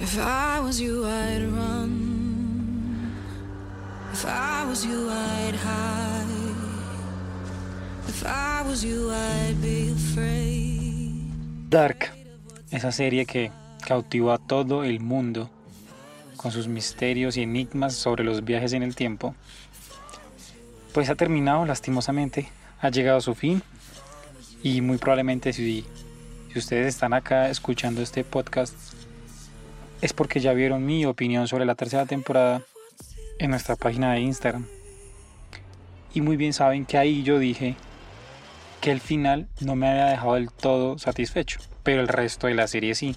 If I was you, I'd run. If I was you, I'd hide. If I was you, I'd be afraid. Dark, esa serie que cautivó a todo el mundo con sus misterios y enigmas sobre los viajes en el tiempo, pues ha terminado lastimosamente, ha llegado a su fin y muy probablemente si, si ustedes están acá escuchando este podcast es porque ya vieron mi opinión sobre la tercera temporada en nuestra página de Instagram. Y muy bien saben que ahí yo dije que el final no me había dejado del todo satisfecho, pero el resto de la serie sí.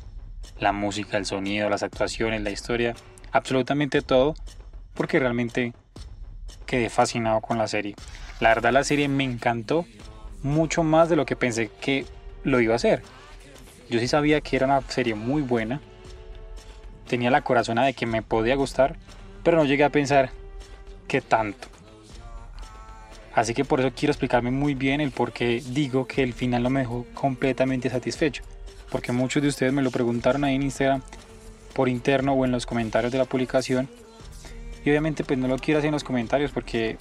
La música, el sonido, las actuaciones, la historia, absolutamente todo, porque realmente quedé fascinado con la serie. La verdad la serie me encantó mucho más de lo que pensé que lo iba a hacer. Yo sí sabía que era una serie muy buena, tenía la corazona de que me podía gustar, pero no llegué a pensar que tanto. Así que por eso quiero explicarme muy bien el por qué digo que el final no me dejó completamente satisfecho. Porque muchos de ustedes me lo preguntaron ahí en Instagram, por interno o en los comentarios de la publicación. Y obviamente pues no lo quiero hacer en los comentarios porque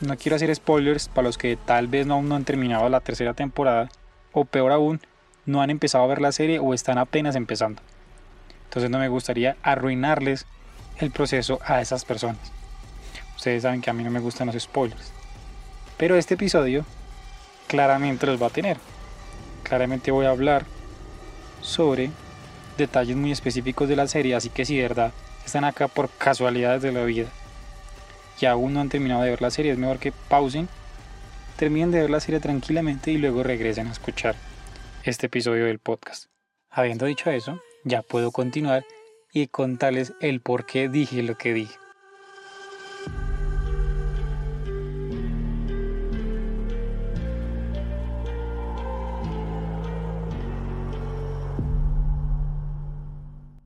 no quiero hacer spoilers para los que tal vez no, aún no han terminado la tercera temporada. O peor aún, no han empezado a ver la serie o están apenas empezando. Entonces no me gustaría arruinarles el proceso a esas personas. Ustedes saben que a mí no me gustan los spoilers. Pero este episodio claramente los va a tener. Claramente voy a hablar sobre detalles muy específicos de la serie, así que si de verdad están acá por casualidades de la vida y aún no han terminado de ver la serie, es mejor que pausen, terminen de ver la serie tranquilamente y luego regresen a escuchar este episodio del podcast. Habiendo dicho eso, ya puedo continuar y contarles el por qué dije lo que dije.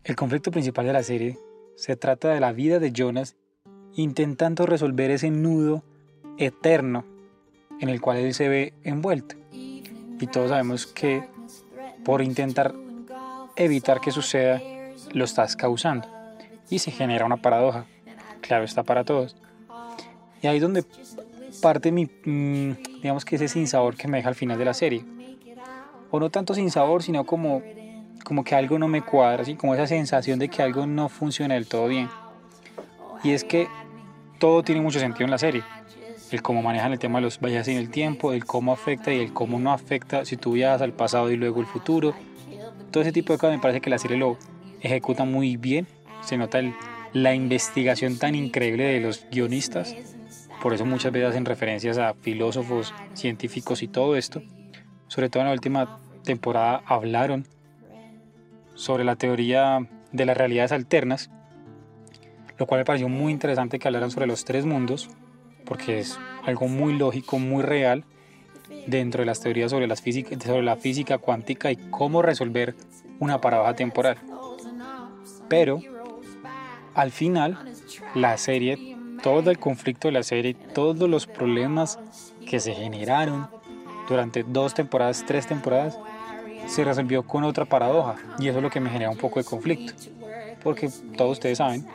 El conflicto principal de la serie se trata de la vida de Jonas intentando resolver ese nudo eterno en el cual él se ve envuelto. Y todos sabemos que por intentar evitar que suceda, lo estás causando. Y se genera una paradoja. Claro, está para todos. Y ahí es donde parte mi, mm, digamos que ese sinsabor que me deja al final de la serie. O no tanto sinsabor, sino como, como que algo no me cuadra, así como esa sensación de que algo no funciona del todo bien. Y es que todo tiene mucho sentido en la serie. El cómo manejan el tema de los viajes en el tiempo, el cómo afecta y el cómo no afecta si tú viajas al pasado y luego el futuro todo ese tipo de cosas me parece que la serie lo ejecuta muy bien. Se nota la investigación tan increíble de los guionistas. Por eso muchas veces hacen referencias a filósofos, científicos y todo esto. Sobre todo en la última temporada hablaron sobre la teoría de las realidades alternas, lo cual me pareció muy interesante que hablaran sobre los tres mundos, porque es algo muy lógico, muy real, dentro de las teorías sobre, las física, sobre la física cuántica y cómo resolver una paradoja temporal. Pero al final, la serie, todo el conflicto de la serie, todos los problemas que se generaron durante dos temporadas, tres temporadas, se resolvió con otra paradoja. Y eso es lo que me genera un poco de conflicto. Porque todos ustedes saben,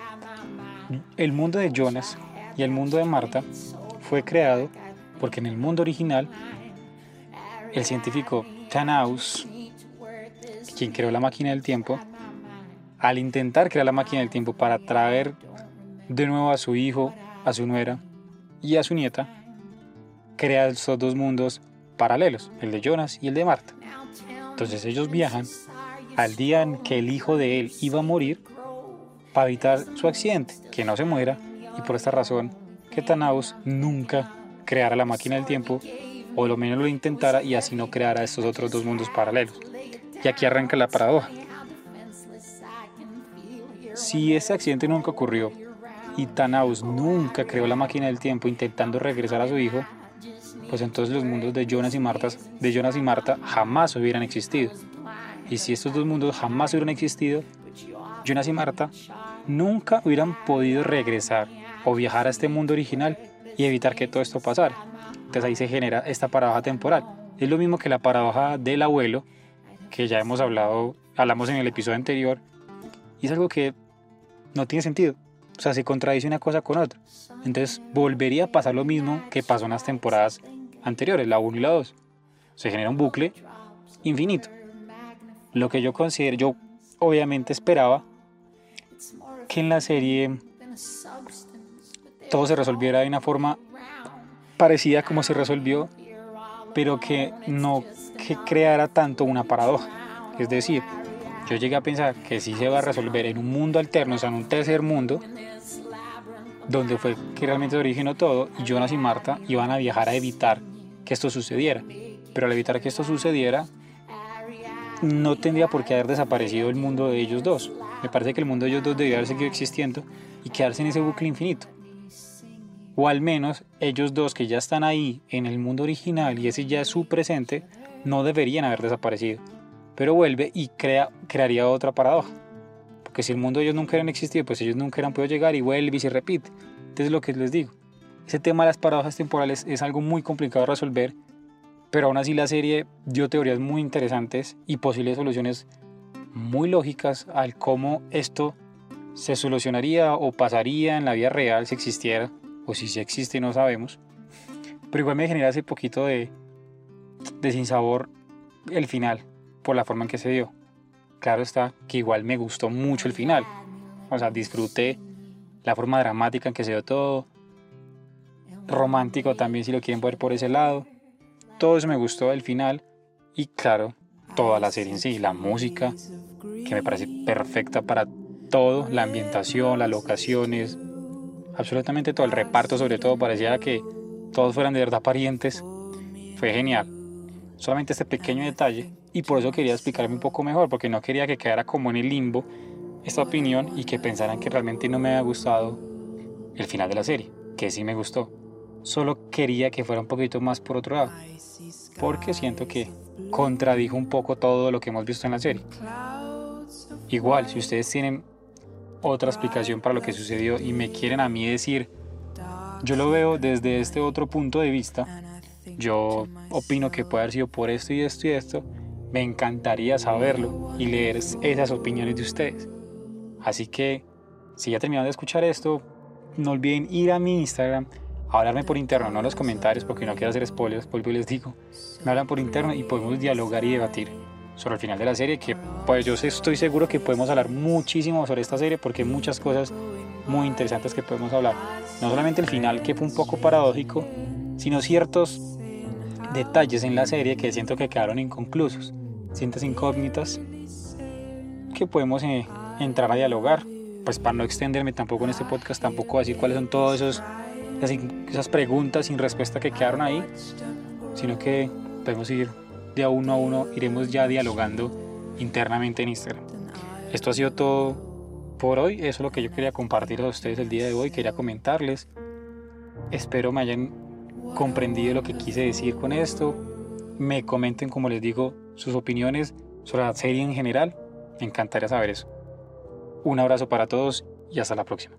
el mundo de Jonas y el mundo de Marta fue creado porque en el mundo original el científico Tanaus, quien creó la máquina del tiempo, al intentar crear la máquina del tiempo para traer de nuevo a su hijo, a su nuera y a su nieta, crea estos dos mundos paralelos, el de Jonas y el de Marta. Entonces ellos viajan al día en que el hijo de él iba a morir para evitar su accidente, que no se muera, y por esta razón que Tanaus nunca creara la máquina del tiempo o lo menos lo intentara y así no creara estos otros dos mundos paralelos. Y aquí arranca la paradoja. Si ese accidente nunca ocurrió y Thanos nunca creó la máquina del tiempo intentando regresar a su hijo, pues entonces los mundos de Jonas y Marta, de Jonas y Marta jamás hubieran existido. Y si estos dos mundos jamás hubieran existido, Jonas y Marta nunca hubieran podido regresar o viajar a este mundo original y evitar que todo esto pasara. Entonces ahí se genera esta paradoja temporal. Es lo mismo que la paradoja del abuelo, que ya hemos hablado, hablamos en el episodio anterior, Y es algo que no tiene sentido. O sea, se contradice una cosa con otra. Entonces volvería a pasar lo mismo que pasó en las temporadas anteriores, la 1 y la 2. Se genera un bucle infinito. Lo que yo considero, yo obviamente esperaba que en la serie todo se resolviera de una forma parecida como se resolvió, pero que no que creara tanto una paradoja. Es decir, yo llegué a pensar que sí se va a resolver en un mundo alterno, o sea, en un tercer mundo, donde fue que realmente se originó todo, y Jonas y Marta iban a viajar a evitar que esto sucediera. Pero al evitar que esto sucediera, no tendría por qué haber desaparecido el mundo de ellos dos. Me parece que el mundo de ellos dos debía haber seguido existiendo y quedarse en ese bucle infinito. O al menos ellos dos que ya están ahí en el mundo original y ese ya es su presente, no deberían haber desaparecido. Pero vuelve y crea, crearía otra paradoja. Porque si el mundo de ellos nunca hubieran existido, pues ellos nunca hubieran podido llegar y vuelve y se repite. Entonces lo que les digo, ese tema de las paradojas temporales es algo muy complicado de resolver pero aún así la serie dio teorías muy interesantes y posibles soluciones muy lógicas al cómo esto se solucionaría o pasaría en la vida real si existiera, o si sí existe no sabemos. Pero igual me genera ese poquito de, de sinsabor el final, por la forma en que se dio. Claro está que igual me gustó mucho el final. O sea, disfruté la forma dramática en que se dio todo. Romántico también si lo quieren ver por ese lado todo eso me gustó del final y claro, toda la serie en sí, la música, que me parece perfecta para todo, la ambientación, las locaciones, absolutamente todo, el reparto sobre todo, parecía que todos fueran de verdad parientes, fue genial. Solamente este pequeño detalle y por eso quería explicarme un poco mejor, porque no quería que quedara como en el limbo esta opinión y que pensaran que realmente no me había gustado el final de la serie, que sí me gustó. Solo quería que fuera un poquito más por otro lado porque siento que contradijo un poco todo lo que hemos visto en la serie. Igual, si ustedes tienen otra explicación para lo que sucedió y me quieren a mí decir, yo lo veo desde este otro punto de vista, yo opino que puede haber sido por esto y esto y esto, me encantaría saberlo y leer esas opiniones de ustedes. Así que, si ya terminaron de escuchar esto, no olviden ir a mi Instagram hablarme por interno, no en los comentarios porque no quiero hacer spoilers, y les digo, me hablan por interno y podemos dialogar y debatir sobre el final de la serie, que pues yo estoy seguro que podemos hablar muchísimo sobre esta serie porque hay muchas cosas muy interesantes que podemos hablar. No solamente el final que fue un poco paradójico, sino ciertos detalles en la serie que siento que quedaron inconclusos, ciertas incógnitas que podemos eh, entrar a dialogar. Pues para no extenderme tampoco en este podcast, tampoco decir cuáles son esos esas preguntas sin respuesta que quedaron ahí, sino que podemos ir de a uno a uno, iremos ya dialogando internamente en Instagram. Esto ha sido todo por hoy, eso es lo que yo quería compartir a ustedes el día de hoy, quería comentarles. Espero me hayan comprendido lo que quise decir con esto. Me comenten, como les digo, sus opiniones sobre la serie en general. Me encantaría saber eso. Un abrazo para todos y hasta la próxima.